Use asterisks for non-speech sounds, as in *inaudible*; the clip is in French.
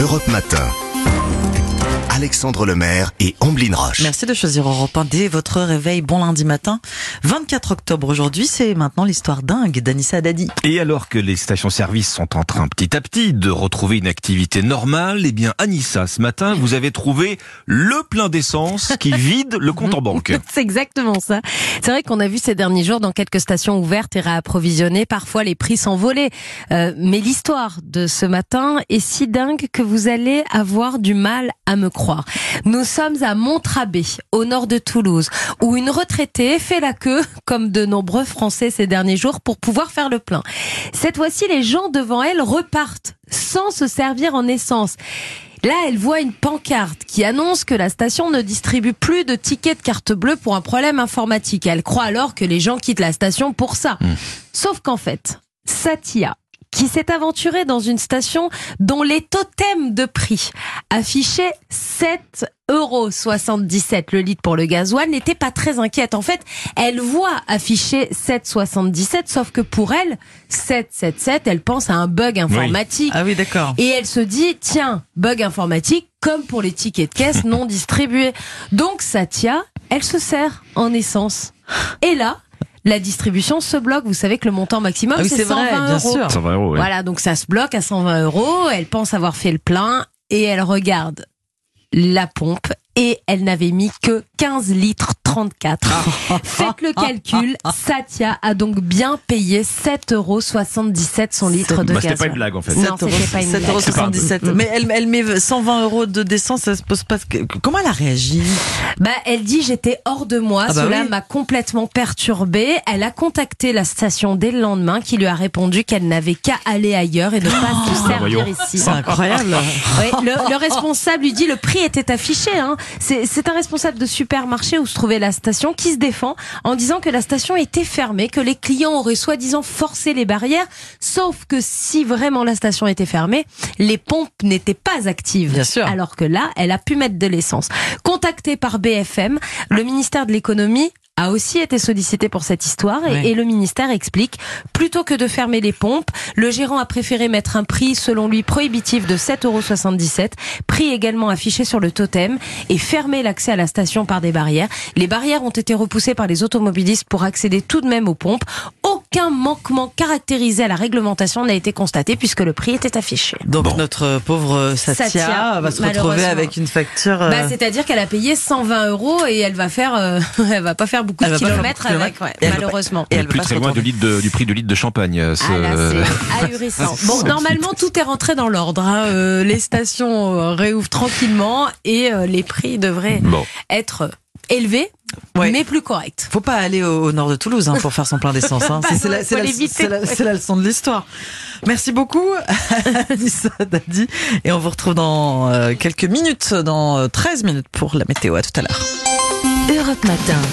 Europe Matin. Alexandre Lemaire et Amblin Roche. Merci de choisir Europe 1 dès votre réveil. Bon lundi matin. 24 octobre aujourd'hui, c'est maintenant l'histoire dingue d'Anissa Dadi. Et alors que les stations-service sont en train petit à petit de retrouver une activité normale, eh bien Anissa, ce matin, vous avez trouvé le plein d'essence qui *laughs* vide le compte en banque. *laughs* C'est exactement ça. C'est vrai qu'on a vu ces derniers jours dans quelques stations ouvertes et réapprovisionnées, parfois les prix s'envolaient. Euh, mais l'histoire de ce matin est si dingue que vous allez avoir du mal à me croire. Nous sommes à Montrabé, au nord de Toulouse, où une retraitée fait la queue, comme de nombreux Français ces derniers jours, pour pouvoir faire le plein. Cette fois-ci, les gens devant elle repartent sans se servir en essence. Là, elle voit une pancarte qui annonce que la station ne distribue plus de tickets de carte bleue pour un problème informatique. Elle croit alors que les gens quittent la station pour ça. Sauf qu'en fait, Satya, qui s'est aventurée dans une station dont les totems de prix affichaient 7 euros 77 le litre pour le gasoil n'était pas très inquiète. En fait, elle voit afficher 7,77, sauf que pour elle, 777, elle pense à un bug informatique. Ah oui, d'accord. Et elle se dit, tiens, bug informatique, comme pour les tickets de caisse non *laughs* distribués. Donc Satya, elle se sert en essence. Et là, la distribution se bloque. Vous savez que le montant maximum, Ah oui, c'est c'est 120 vrai, bien euros. sûr. 120 euros, ouais. Voilà, donc ça se bloque à 120 euros. Elle pense avoir fait le plein et elle regarde la pompe et elle n'avait mis que 15 litres 34. *laughs* Faites le calcul. Satya a donc bien payé 7,77 euros son litre de Bah, c'était pas une blague en fait. Non, c'était pas une 7,77 euros. blague. 77. Mais elle, elle met 120 euros de décence, ça se pose pas. Comment elle a réagi? Bah, elle dit j'étais hors de moi. Ah bah Cela oui. m'a complètement perturbée. Elle a contacté la station dès le lendemain, qui lui a répondu qu'elle n'avait qu'à aller ailleurs et ne pas se servir voyons. ici. C'est incroyable. Oui, le, le responsable lui dit le prix était affiché. Hein. C'est c'est un responsable de supermarché où se trouvait la station qui se défend en disant que la station était fermée, que les clients auraient soi-disant forcé les barrières. Sauf que si vraiment la station était fermée, les pompes n'étaient pas actives. Bien sûr. Alors que là, elle a pu mettre de l'essence. Contactée par BFM, le ministère de l'économie a aussi été sollicité pour cette histoire et, Oui. et le ministère explique plutôt que de fermer les pompes, le gérant a préféré mettre un prix selon lui prohibitif de 7,77 euros, prix également affiché sur le totem et fermer l'accès à la station par des barrières. Les barrières ont été repoussées par les automobilistes pour accéder tout de même aux pompes. Aucun manquement caractérisé à la réglementation n'a été constaté puisque le prix était affiché. Donc notre pauvre Satya, Satya, va se retrouver avec une facture. euh, Bah, c'est-à-dire qu'elle a payé 120 euros et elle va faire, euh, *laughs* elle va pas faire beaucoup Elle de kilomètres beaucoup avec, kilomètres. ouais, Et elle va pas- malheureusement. et elle est veut plus très loin de litre de- du prix de litre de champagne. euh, ce- Ah là, c'est *laughs* ahurissant. Bon, normalement, tout est rentré dans l'ordre. hein. Euh, les stations euh, réouvrent tranquillement et euh, les prix devraient Bon. être élevés, Ouais. mais plus corrects. Faut pas aller au, au nord de Toulouse hein, pour faire son plein d'essence. Hein. *laughs* C'est- la, leçon de l'histoire. Merci beaucoup, *laughs* Anissa Dadi. Et on vous retrouve dans euh, quelques minutes, dans euh, 13 minutes pour la météo. À tout à l'heure. Europe Matin.